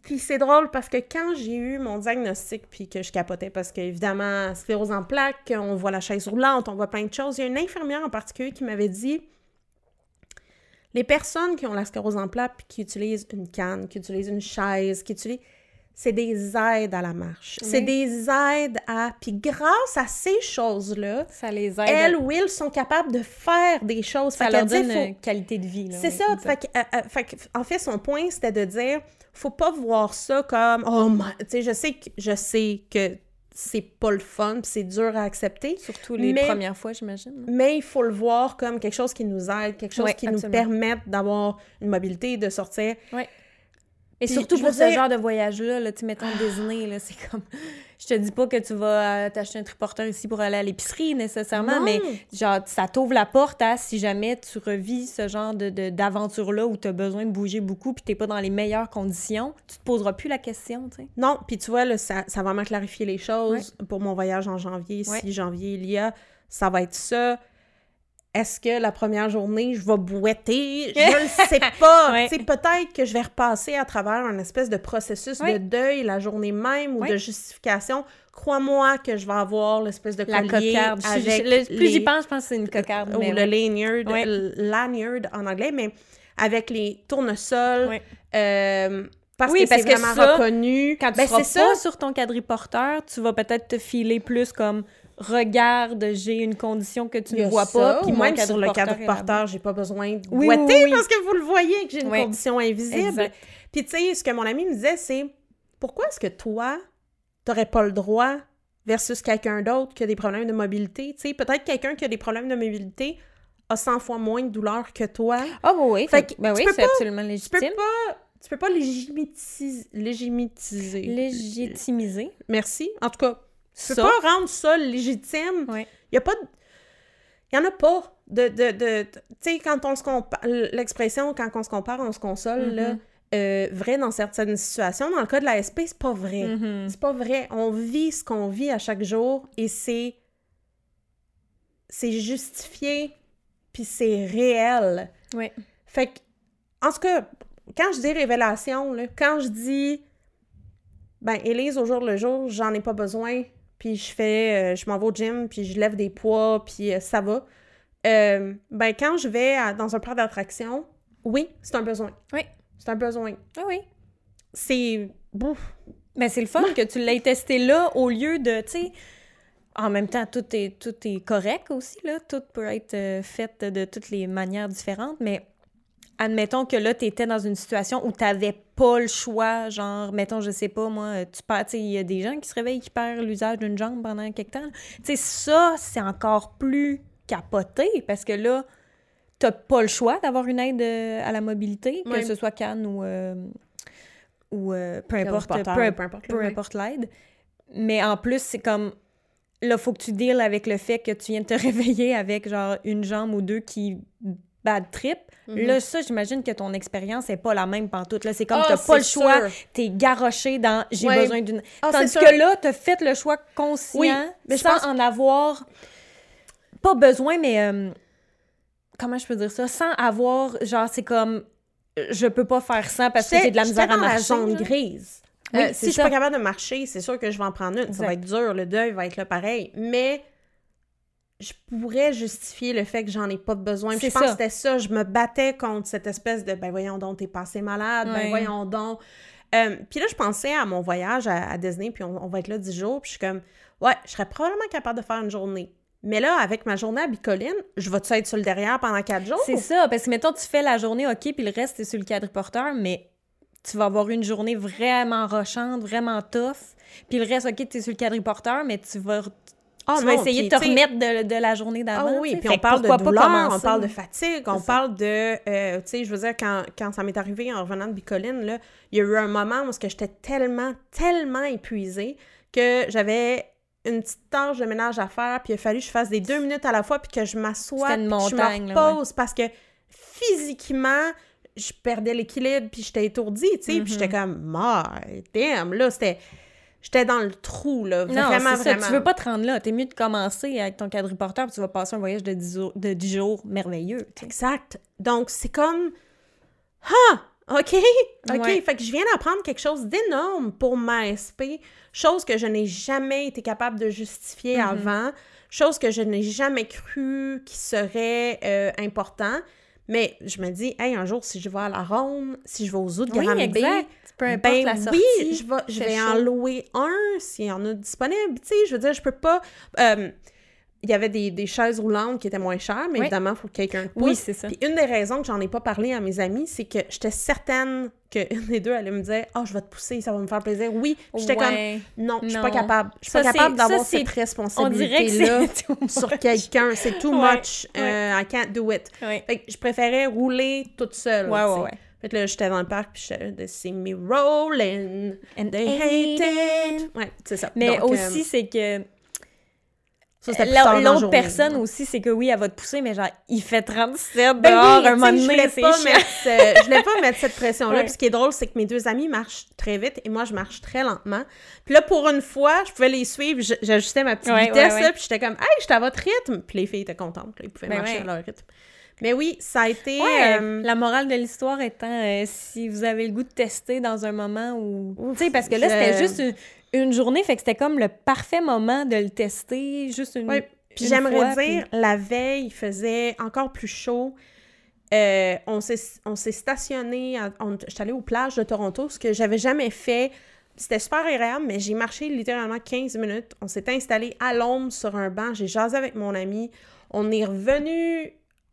S1: Puis c'est drôle parce que quand j'ai eu mon diagnostic, puis que je capotais parce qu'évidemment, sclérose en plaques, on voit la chaise roulante, on voit plein de choses, il y a une infirmière en particulier qui m'avait dit les personnes qui ont la sclérose en plaques puis qui utilisent une canne, qui utilisent une chaise, qui utilisent c'est des aides à la marche. C'est des aides à... Puis grâce à ces choses-là,
S2: Ça les aide.
S1: elles, Will, sont capables de faire des choses.
S2: ça
S1: Fait
S2: leur donne
S1: faut-
S2: une qualité de vie.
S1: C'est
S2: oui,
S1: ça. Fait euh, euh, fait en fait, son point, c'était de dire, faut pas voir ça comme, oh, my- tu sais, je sais que je sais que c'est pas le fun, c'est dur à accepter,
S2: Surtout les
S1: Mais-
S2: premières fois, j'imagine.
S1: mais il faut le voir comme quelque chose qui nous aide, quelque chose
S2: Ouais,
S1: qui nous permette d'avoir une mobilité, de sortir.
S2: Et
S1: Puis,
S2: surtout pour ce
S1: dire-
S2: genre de voyage-là, là, tu mettons Disney, là, c'est comme... Je te dis pas que tu vas euh, t'acheter un triporteur ici pour aller à l'épicerie, nécessairement,
S1: Non.
S2: mais genre, ça t'ouvre la porte à si jamais tu revis ce genre de, de- d'aventure-là où tu as besoin de bouger beaucoup puis t'es pas dans les meilleures conditions, tu te poseras plus la question, tu sais.
S1: Non, puis tu vois, là, ça, ça va vraiment clarifier les choses pour mon voyage en janvier.
S2: Ouais.
S1: Si janvier il y a, ça va être ça. Est-ce que la première journée, je vais boiter? <laughs> Je ne sais pas.
S2: Ouais.
S1: Peut-être que je vais repasser à travers un espèce de processus
S2: Ouais.
S1: de deuil la journée même ou
S2: Ouais.
S1: de justification. Crois-moi que je vais avoir l'espèce de
S2: La cocarde.
S1: Avec
S2: le plus j'y
S1: les-
S2: pense, je pense que c'est une cocarde.
S1: ou
S2: mais
S1: le lanyard, lanyard en anglais, mais avec les tournesols. Euh, parce
S2: Oui,
S1: que
S2: parce
S1: c'est
S2: que
S1: vraiment
S2: ça,
S1: reconnu.
S2: Quand tu
S1: Ben,
S2: seras pas
S1: ça.
S2: sur ton quadriporteur, tu vas peut-être te filer plus comme regarde, j'ai une condition que tu ne vois
S1: ça,
S2: pas, puis
S1: même sur le
S2: est
S1: quadriporteur, j'ai pas besoin de
S2: Oui,
S1: boiter
S2: oui, oui.
S1: parce que vous le voyez que j'ai une condition invisible.
S2: Exact.
S1: Puis tu sais, ce que mon ami me disait, c'est pourquoi est-ce que toi, t'aurais pas le droit versus quelqu'un d'autre qui a des problèmes de mobilité? Tu sais, peut-être quelqu'un qui a des problèmes de mobilité a 100 fois moins de douleur que toi.
S2: Ah oui, oui.
S1: Fait que
S2: ben oui, c'est absolument
S1: Tu peux
S2: légitime.
S1: pas, tu peux pas légitimiser. Légitimiser. Merci. En tout cas, tu peux pas rendre ça légitime.
S2: Ouais.
S1: Il y a pas de... Il y en a pas de... de, de- tu sais, quand on se compare... L'expression « quand on se compare, on se console là,
S2: Mhm.
S1: euh, vrai dans certaines situations. Dans le cas de la SP, c'est pas vrai.
S2: Mhm.
S1: C'est pas vrai. On vit ce qu'on vit à chaque jour et c'est... C'est justifié, puis c'est réel.
S2: Ouais.
S1: Fait que, en tout cas, quand je dis révélation, là, quand je dis, ben, Élise, au jour le jour, j'en ai pas besoin, puis je fais, euh, je m'en vais au gym, puis je lève des poids, puis euh, ça va. Euh, ben, quand je vais à- dans un parc d'attraction, oui, c'est un besoin.
S2: Oui.
S1: C'est un besoin.
S2: Ah oui.
S1: C'est. Bouf.
S2: Ben, c'est le fun que tu l'aies testé là au lieu de, tu sais, en même temps, tout est, tout est correct aussi, là. Tout peut être fait de toutes les manières différentes, mais admettons que là, tu étais dans une situation où tu n'avais pas le choix, genre, mettons, je sais pas, moi, euh, tu perds, tu sais, il y a des gens qui se réveillent qui perdent l'usage d'une jambe pendant quelque temps. Tu sais, ça, c'est encore plus capoté parce que là, t'as pas le choix d'avoir une aide euh, à la mobilité, que ce soit Cannes ou, euh, ou euh, peu importe, peu,
S1: Porteur, peu importe.
S2: peu
S1: ouais.
S2: importe l'aide. Mais en plus, c'est comme là, faut que tu deals avec le fait que tu viens de te <laughs> réveiller avec genre une jambe ou deux qui bad trip.
S1: Mhm.
S2: Là, ça, j'imagine que ton expérience est pas la même pantoute. Là, c'est comme
S1: Ah,
S2: t'as pas le choix, t'es garoché dans j'ai
S1: Ouais.
S2: besoin d'une.
S1: Ah,
S2: Tandis que là, t'as fait le choix conscient
S1: Oui, mais je
S2: sans
S1: pense-
S2: en avoir pas besoin, mais euh, comment je peux dire ça? Sans avoir, genre, c'est comme je peux pas faire ça parce que j'ai de la misère à marcher.
S1: la zone grise.
S2: Oui,
S1: Euh, si je suis
S2: ça.
S1: pas capable de marcher, c'est sûr que je vais en prendre une. Ça va être dur, le deuil va être là pareil. Mais je pourrais justifier le fait que j'en ai pas besoin. Puis je pense
S2: ça.
S1: que c'était ça. Je me battais contre cette espèce de ben voyons donc, t'es passé malade, ben voyons donc. Euh, puis là, je pensais à mon voyage à, à Disney, puis on, on va être là 10 jours, puis je suis comme, ouais, je serais probablement capable de faire une journée. Mais là, avec ma journée à Bicoline, je vais-tu être sur le derrière pendant 4 jours?
S2: C'est ça, parce que mettons, tu fais la journée, OK, puis le reste, c'est sur le quadriporteur, mais tu vas avoir une journée vraiment rochante, vraiment tough. Puis le reste, OK, tu es sur le quadriporteur, mais tu vas,
S1: Ah
S2: tu vas essayer
S1: puis,
S2: de te remettre de, de la journée
S1: Ah
S2: d'avant.
S1: oui,
S2: tu sais.
S1: puis on parle de douleur, on parle de fatigue, on
S2: ça.
S1: parle de... euh, tu sais, je veux dire, quand, quand ça m'est arrivé en revenant de Bicoline, là, il y a eu un moment où j'étais tellement, tellement épuisée que j'avais une petite tâche de ménage à faire, puis il a fallu que je fasse des deux minutes à la fois, puis que je m'assoie, puis que je me
S2: ouais.
S1: repose, parce que physiquement, je perdais l'équilibre, puis j'étais étourdie, tu sais, puis j'étais comme, my damn, là, c'était... J'étais dans le trou, là,
S2: Non,
S1: vraiment,
S2: ça,
S1: vraiment.
S2: tu veux pas te rendre là. T'es mieux de commencer avec ton quadriporteur, puis tu vas passer un voyage de 10 jours, de 10 jours merveilleux.
S1: Exact. Donc, c'est comme... Ah! OK? <laughs> OK.
S2: Ouais.
S1: Fait que je viens d'apprendre quelque chose d'énorme pour ma SP, chose que je n'ai jamais été capable de justifier
S2: Mhm.
S1: avant, chose que je n'ai jamais cru qui serait euh, important. Mais je me dis, hey, un jour, si je vais à la ronde, si je vais aux autres
S2: Oui,
S1: Granby.
S2: Peu importe
S1: ben
S2: la sortie.
S1: oui, je vais, je vais en louer un s'il y en a disponible. Tu sais, je veux dire, je peux pas. euh, il y avait des, des chaises roulantes qui étaient moins chères, mais
S2: Oui.
S1: évidemment, il faut que quelqu'un pousse.
S2: Oui, c'est ça.
S1: Puis une des raisons que j'en ai pas parlé à mes amis, c'est que j'étais certaine qu'une <laughs> des deux allait me dire « Ah, je vais te pousser, ça va me faire plaisir. » Oui, j'étais
S2: Ouais.
S1: comme « Non, je suis pas capable. Je suis pas capable d'avoir cette responsabilité-là <laughs> sur quelqu'un. C'est too
S2: Ouais,
S1: much. Euh, I can't do it. »
S2: Ouais.
S1: Fait que je préférais rouler toute seule.
S2: Ouais, ouais, ouais.
S1: Fait que là, j'étais dans le parc, puis j'étais de see me rolling,
S2: And
S1: they hate it. Ouais, c'est ça.
S2: Mais
S1: Donc,
S2: aussi,
S1: euh,
S2: c'est que
S1: ça, c'était plus tard dans la
S2: l'autre
S1: journée.
S2: personne aussi, c'est que oui, elle va te pousser, mais genre, il fait 37
S1: Ben
S2: dehors
S1: oui,
S2: un moment
S1: je
S2: donné, c'est
S1: pas
S2: chiant.
S1: mettre, euh, je voulais pas mettre cette pression-là.
S2: Ouais.
S1: Puis ce qui est drôle, c'est que mes deux amis marchent très vite et moi, je marche très lentement. Puis là, pour une fois, je pouvais les suivre, j'ajustais ma petite
S2: Ouais,
S1: vitesse,
S2: ouais,
S1: là,
S2: ouais.
S1: puis j'étais comme, hey, j'étais à votre rythme. Puis les filles étaient contentes, là, ils pouvaient
S2: Ben
S1: marcher à leur rythme. Mais oui, ça a été.
S2: Ouais,
S1: euh,
S2: la morale de l'histoire étant, euh, si vous avez le goût de tester dans un moment où... Tu sais, parce que là,
S1: je-
S2: c'était juste une, une journée, fait que c'était comme le parfait moment de le tester, juste une...
S1: Ouais, Puis j'aimerais dire, la veille, il faisait encore plus chaud. Euh, on s'est on s'est stationné, à- on- allée aux plages de Toronto, ce que j'avais jamais fait. C'était super agréable, mais j'ai marché littéralement 15 minutes. On s'est installé à l'ombre sur un banc, j'ai jasé avec mon ami. On est revenu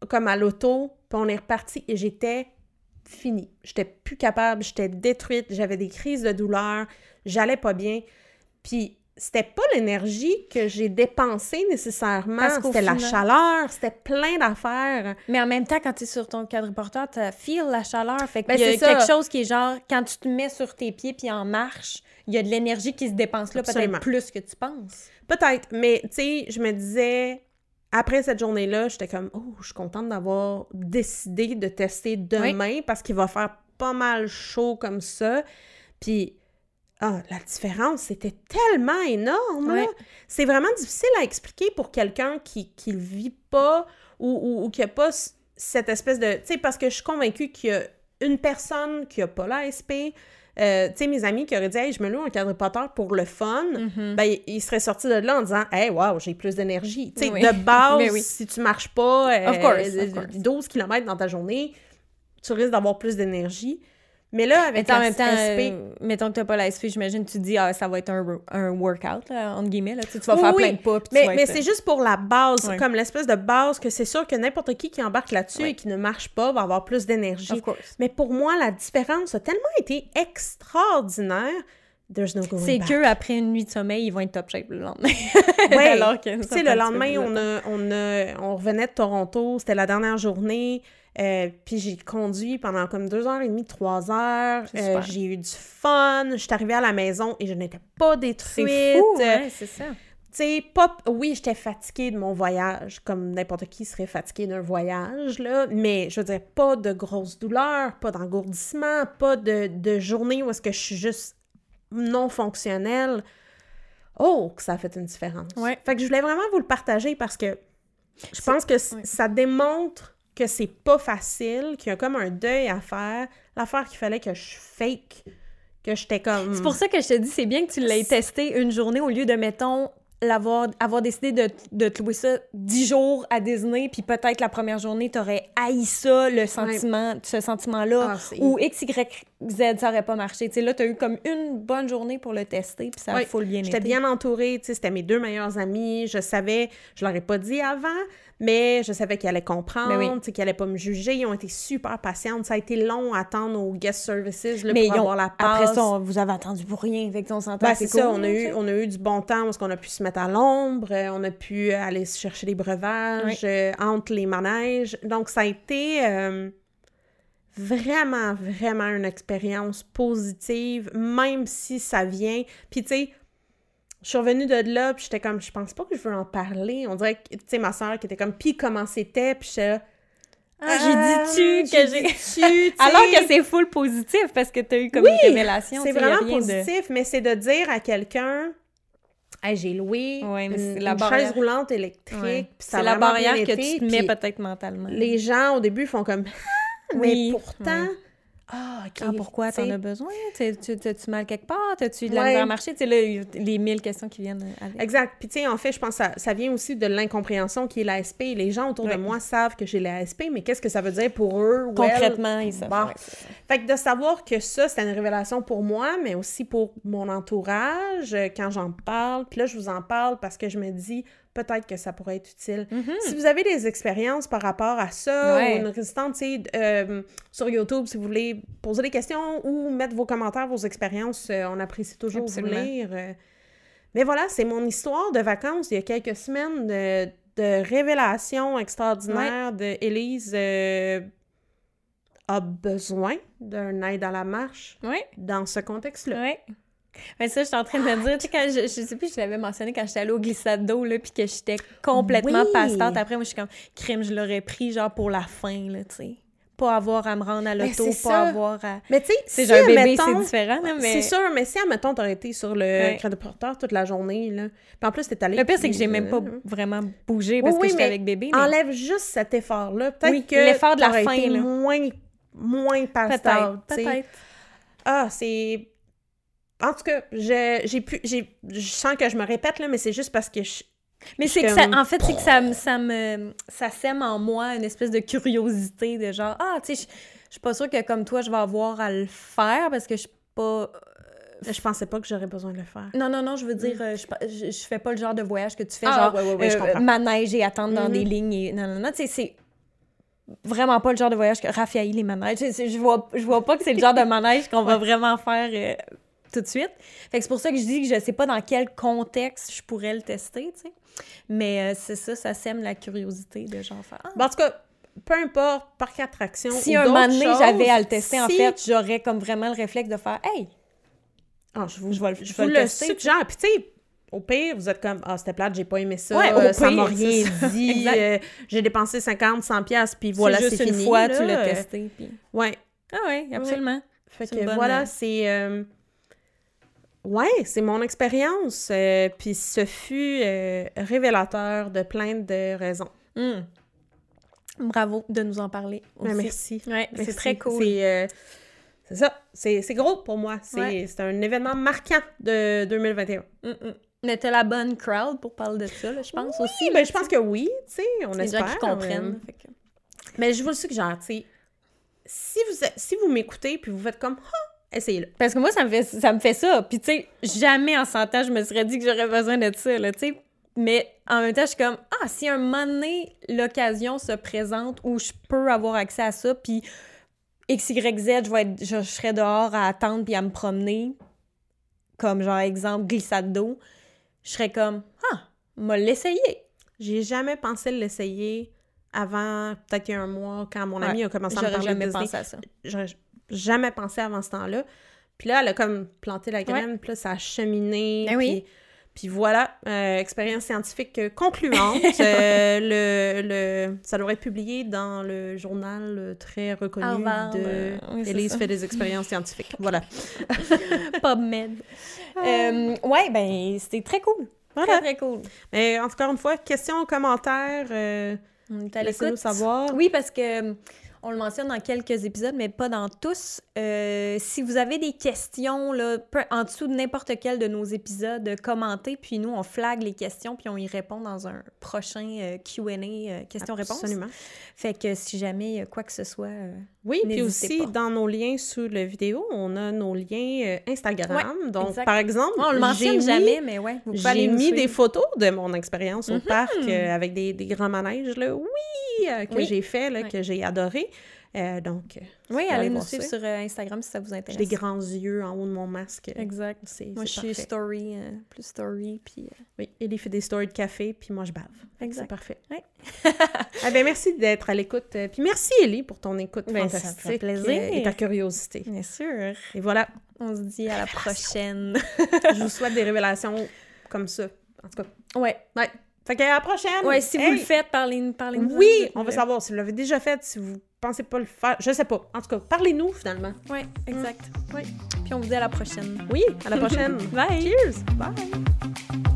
S1: comme à l'auto, puis on est reparti et j'étais finie. J'étais plus capable, j'étais détruite, j'avais des crises de douleur, j'allais pas bien. Puis c'était pas l'énergie que j'ai dépensée nécessairement, c'était la chaleur, c'était plein d'affaires.
S2: Mais en même temps, quand tu es sur ton quadriporteur, tu feel la chaleur. Fait
S1: Ben,
S2: qu'il y a
S1: c'est ça.
S2: quelque chose qui est genre, quand tu te mets sur tes pieds puis en marche, il y a de l'énergie qui se dépense là, peut-être plus que tu penses.
S1: Peut-être, mais tu sais, je me disais, après cette journée-là, j'étais comme, oh, je suis contente d'avoir décidé de tester demain parce qu'il va faire pas mal chaud comme ça. Puis, ah, la différence, c'était tellement énorme. C'est vraiment difficile à expliquer pour quelqu'un qui ne vit pas ou, ou, ou qui n'a pas cette espèce de... Tu sais, parce que je suis convaincue qu'il y a une personne qui n'a pas l'ASP, euh, tu sais, mes amis qui auraient dit « Hey, je me loue un quadriporteur pour le fun
S2: Mm-hmm.
S1: ben, il- il serait sorti de là en disant Hey, wow, j'ai plus d'énergie. Tu sais,
S2: Oui.
S1: de <laughs> base,
S2: oui.
S1: si tu marches pas euh,
S2: Of course,
S1: euh,
S2: of course.
S1: 12 km dans ta journée, tu risques d'avoir plus d'énergie. Mais là,
S2: Mais
S1: avec
S2: t'sais, en même temps,
S1: SP,
S2: euh, mettons que t'as pas la SP, j'imagine, tu te dis, ah, ça va être un, un workout, là, entre guillemets. Là. Tu sais, tu vas
S1: Oui,
S2: faire plein de pas.
S1: mais, mais
S2: être-
S1: c'est juste pour la base, comme l'espèce de base que c'est sûr que n'importe qui qui embarque là-dessus et qui ne marche pas va avoir plus d'énergie. Mais pour moi, la différence a tellement été extraordinaire. There's no going
S2: C'est que après une nuit de sommeil, ils vont être top shape le lendemain. <laughs>
S1: Ouais.
S2: Alors que
S1: tu sais, le lendemain, on, a, on, a, on revenait de Toronto, c'était la dernière journée, euh, puis j'ai conduit pendant comme deux heures et demie, trois heures. Euh, j'ai eu du fun, je suis arrivée à la maison et je n'étais pas détruite.
S2: C'est fou, ouais, c'est ça.
S1: Tu. Oui, j'étais fatiguée de mon voyage, comme n'importe qui serait fatigué d'un voyage, là, mais je veux dire, pas de grosses douleurs, pas d'engourdissement, pas de, de journée où est-ce que je suis juste non fonctionnelle. Oh, que ça a fait une différence.
S2: Ouais.
S1: Fait que je voulais vraiment vous le partager parce que je pense que ça démontre que c'est pas facile, qu'il y a comme un deuil à faire. L'affaire qu'il fallait que je fake, que j'étais comme...
S2: C'est pour ça que je te dis, c'est bien que tu l'aies testé une journée au lieu de, mettons, l'avoir avoir décidé de, de te louer ça dix jours à Disney, puis peut-être la première journée, t'aurais haï ça, le sentiment, ce sentiment-là,
S1: Ah, c'est-
S2: ou X, Y, Z, ça aurait pas marché. Tu sais, là, t'as eu comme une bonne journée pour le tester, puis ça a
S1: Ouais,
S2: full bien
S1: J'étais bien entourée, tu sais, c'était mes deux meilleurs amis. Je savais, je leur ai pas dit avant, mais je savais qu'ils allaient comprendre,
S2: oui.
S1: qu'ils allaient pas me juger. Ils ont été super patientes. Ça a été long à attendre aux guest services là,
S2: Mais
S1: pour
S2: ont-
S1: avoir la passe.
S2: après ça, on- vous avez attendu pour rien, fait on s'entend.
S1: Ben, c'est ça, on a, eu, on a eu du bon temps parce qu'on a pu se mettre à l'ombre, euh, on a pu aller chercher des breuvages euh, entre les manèges. Donc, ça a été euh, vraiment, vraiment une expérience positive, même si ça vient. Puis, tu sais, je suis revenue de là, puis j'étais comme, je pense pas que je veux en parler. On dirait que, tu sais, ma soeur qui était comme, puis comment c'était, puis j'étais
S2: Ah, j'ai que j'ai...
S1: dit-tu, <laughs> tu sais.
S2: Alors que c'est full positif, parce que t'as eu comme
S1: Oui,
S2: une révélation.
S1: C'est vraiment
S2: de-
S1: positif, mais c'est de dire à quelqu'un Hey, j'ai loué
S2: Ouais, mais
S1: une,
S2: la
S1: une chaise roulante électrique,
S2: Ouais. C'est la barrière que
S1: été,
S2: tu te mets peut-être mentalement.
S1: Les gens, au début, font comme <laughs> mais
S2: Oui,
S1: pourtant,
S2: ouais.
S1: Ah, OK.
S2: Ah, pourquoi t'en as besoin? T'as- tu- T'as-tu mal quelque part? T'as-tu de la
S1: Ouais.
S2: misère à marcher? Tu sais, là, les mille questions qui viennent avec.
S1: Exact. Puis, tu sais, en fait, je pense que ça, ça vient aussi de l'incompréhension qui est l'ASP. Les gens autour
S2: Ouais.
S1: de moi savent que j'ai l'ASP, mais qu'est-ce que ça veut dire pour eux?
S2: Concrètement, ils savent.
S1: Bon.
S2: ouais, c'est ça.
S1: Fait que de savoir que ça, c'était une révélation pour moi, mais aussi pour mon entourage, euh, quand j'en parle. Puis là, je vous en parle parce que je me dis, peut-être que ça pourrait être utile.
S2: Mhm.
S1: Si vous avez des expériences par rapport à ça,
S2: Ouais.
S1: ou une résistante, euh, sur YouTube, si vous voulez poser des questions ou mettre vos commentaires, vos expériences, euh, on apprécie toujours
S2: Absolument.
S1: vous lire. euh. Mais voilà, c'est mon histoire de vacances il y a quelques semaines de, de révélation extraordinaire de Élise euh, a besoin d'un aide à la marche
S2: Ouais.
S1: dans ce contexte-là.
S2: Mais ça, je suis en train de me dire, tu sais, quand je, je sais plus, je l'avais mentionné quand j'étais allée au glissade d'eau, là, puis que j'étais complètement
S1: Oui.
S2: passante. Après, moi, je suis comme, crème, je l'aurais pris, genre, pour la fin, là, tu sais. Pas avoir à me rendre à l'auto, pas
S1: ça.
S2: avoir à...
S1: Mais tu sais,
S2: C'est
S1: si,
S2: un bébé, c'est différent, là, mais...
S1: C'est sûr, mais si, admettons, t'aurais été sur le
S2: Ouais.
S1: crédit porteur toute la journée, là. Puis en plus, t'es allé...
S2: Le pire, c'est que j'ai même pas vraiment bougé parce
S1: Oui,
S2: que
S1: oui,
S2: j'étais
S1: mais
S2: avec bébé. mais-
S1: Enlève juste cet effort-là. Peut-être que
S2: l'effort de la fin,
S1: été
S2: là.
S1: moins, moins passable,
S2: Peut-être, peut-être.
S1: Ah, c'est... En tout cas, je- j'ai pu... j'ai- Je sens que je me répète, là, mais c'est juste parce que je...
S2: Mais c'est que ça, en fait, c'est que ça, me- ça me, ça sème en moi une espèce de curiosité de genre, ah, tu sais, je je suis pas sûre que comme toi, je vais avoir à le faire parce que je suis pas...
S1: Je pensais pas que j'aurais besoin de le faire.
S2: Non, non, non, je veux dire, euh, je, je, fais pas le genre de voyage que tu fais,
S1: Ah,
S2: genre,
S1: ouais, ouais, ouais, je
S2: euh, manège et attendre dans des lignes et... Non, non, non, tu sais, c'est vraiment pas le genre de voyage que Raphaël, les manèges. Je, je vois, je vois pas que c'est le genre de manège qu'on va vraiment faire euh, tout de suite. Fait que c'est pour ça que je dis que je sais pas dans quel contexte je pourrais le tester, tu sais. Mais euh, c'est ça, ça sème la curiosité de genre faire... Ah,
S1: Bon, en tout cas, peu importe, parc attraction
S2: si
S1: ou
S2: un moment donné, j'avais à le tester, en fait, j'aurais comme vraiment le réflexe de faire « Hey,
S1: Ah, je vous,
S2: je vais le, je
S1: je
S2: vais
S1: vous
S2: le tester.
S1: suggère. Puis tu sais, au pire, vous êtes comme, ah, c'était plate, j'ai pas aimé ça,
S2: Ouais, au
S1: euh, ça m'a rien dit, <laughs> euh, j'ai dépensé 50, 100 pièces puis voilà,
S2: c'est
S1: fini.
S2: une fois,
S1: là,
S2: tu l'as testé. Puis...
S1: Ouais.
S2: Ah oui, absolument.
S1: Fait que voilà, c'est... euh, Ouais, c'est mon expérience. euh, puis ce fut euh, révélateur de plein de raisons.
S2: Hmm. Bravo de nous en parler aussi.
S1: Ben, merci.
S2: Ouais, c'est très cool.
S1: C'est euh, ça. C'est gros pour moi. C'est
S2: Ouais.
S1: un événement marquant de 2021.
S2: Mm, mm. Mais t'as la bonne crowd pour parler de ça, là, je pense aussi.
S1: Oui, ben, je pense que oui, tu sais, on
S2: les gens
S1: espère.
S2: qui comprennent.
S1: euh,
S2: fait que-
S1: Mais je vous le suggère, tu sais, si vous, si vous m'écoutez puis vous faites comme, ah, essayez-le.
S2: Parce que moi, ça me fait ça. Me fait ça. Puis, tu sais, jamais en 100 ans, je me serais dit que j'aurais besoin de ça, là, tu sais. Mais en même temps, je suis comme, ah, si un moment donné, l'occasion se présente où je peux avoir accès à ça, puis X, Y, Z, je, vais être, je, je serais dehors à attendre puis à me promener, comme genre, exemple, glissade d'eau, je serais comme, ah, m'a l'essayer.
S1: J'ai jamais pensé l'essayer avant, peut-être il y a un mois, quand mon
S2: Ouais,
S1: ami a commencé à me parler
S2: jamais
S1: de
S2: pensé à ça.
S1: Jamais pensé avant ce temps-là. Puis là, elle a comme planté la graine, puis là, ça a cheminé.
S2: Ben oui.
S1: puis, voilà, euh, expérience scientifique concluante. <laughs> Euh, le, le, ça devrait être publié dans le journal euh, très reconnu
S2: Harvard,
S1: de
S2: euh, oui,
S1: Élise fait des expériences scientifiques. <laughs> Voilà. <laughs>
S2: PubMed. Euh, ouais, ben, c'était très cool.
S1: Voilà.
S2: Très, très cool.
S1: Mais encore une fois, questions, commentaires,
S2: On est à
S1: laissez-nous savoir.
S2: Oui, parce que on le mentionne dans quelques épisodes, mais pas dans tous. Euh, si vous avez des questions là, en dessous de n'importe quel de nos épisodes, euh, commentez, puis nous, on flag les questions, puis on y répond dans un prochain euh, Q&A, questions-réponses.
S1: Absolument.
S2: Fait que si jamais quoi que ce soit...
S1: Oui, puis aussi,
S2: pas.
S1: dans nos liens sous la vidéo, on a nos liens Instagram. Donc,
S2: exact.
S1: par exemple,
S2: on le mentionne jamais, mais ouais,
S1: J'ai mis
S2: suivre.
S1: des photos de mon expérience au
S2: Mhm.
S1: parc euh, avec des, des grands manèges, là. Oui, euh, que
S2: Oui.
S1: j'ai fait, là,
S2: Ouais.
S1: que j'ai adoré. Euh, donc, euh,
S2: Oui,
S1: allez
S2: nous suivre
S1: ça.
S2: sur euh, Instagram si ça vous
S1: j'ai
S2: intéresse.
S1: des grands yeux en haut de mon masque.
S2: Exact. Moi, je suis story, euh, plus story, puis... euh,
S1: Oui, Ellie fait des stories de café, puis moi, je bave.
S2: Exact.
S1: C'est parfait.
S2: Ouais. <laughs>
S1: Eh ben, merci d'être à l'écoute. Puis merci, Ellie, pour ton écoute
S2: Ben, ça
S1: fantastique
S2: fait plaisir.
S1: et ta curiosité.
S2: Bien sûr.
S1: Et voilà,
S2: On se dit à la prochaine. <laughs>
S1: je vous souhaite des révélations comme ça. En tout cas,
S2: ouais.
S1: ouais. Fait qu'à la prochaine!
S2: Ouais, si vous le faites, parlez-nous. Parlez
S1: Oui, on veut savoir si vous l'avez déjà fait, si vous pensez pas le faire. Je sais pas. En tout cas, parlez-nous finalement.
S2: Oui, exact.
S1: Oui.
S2: Puis on vous dit à la prochaine.
S1: Oui, à la prochaine. <laughs>
S2: Bye!
S1: Cheers! Bye!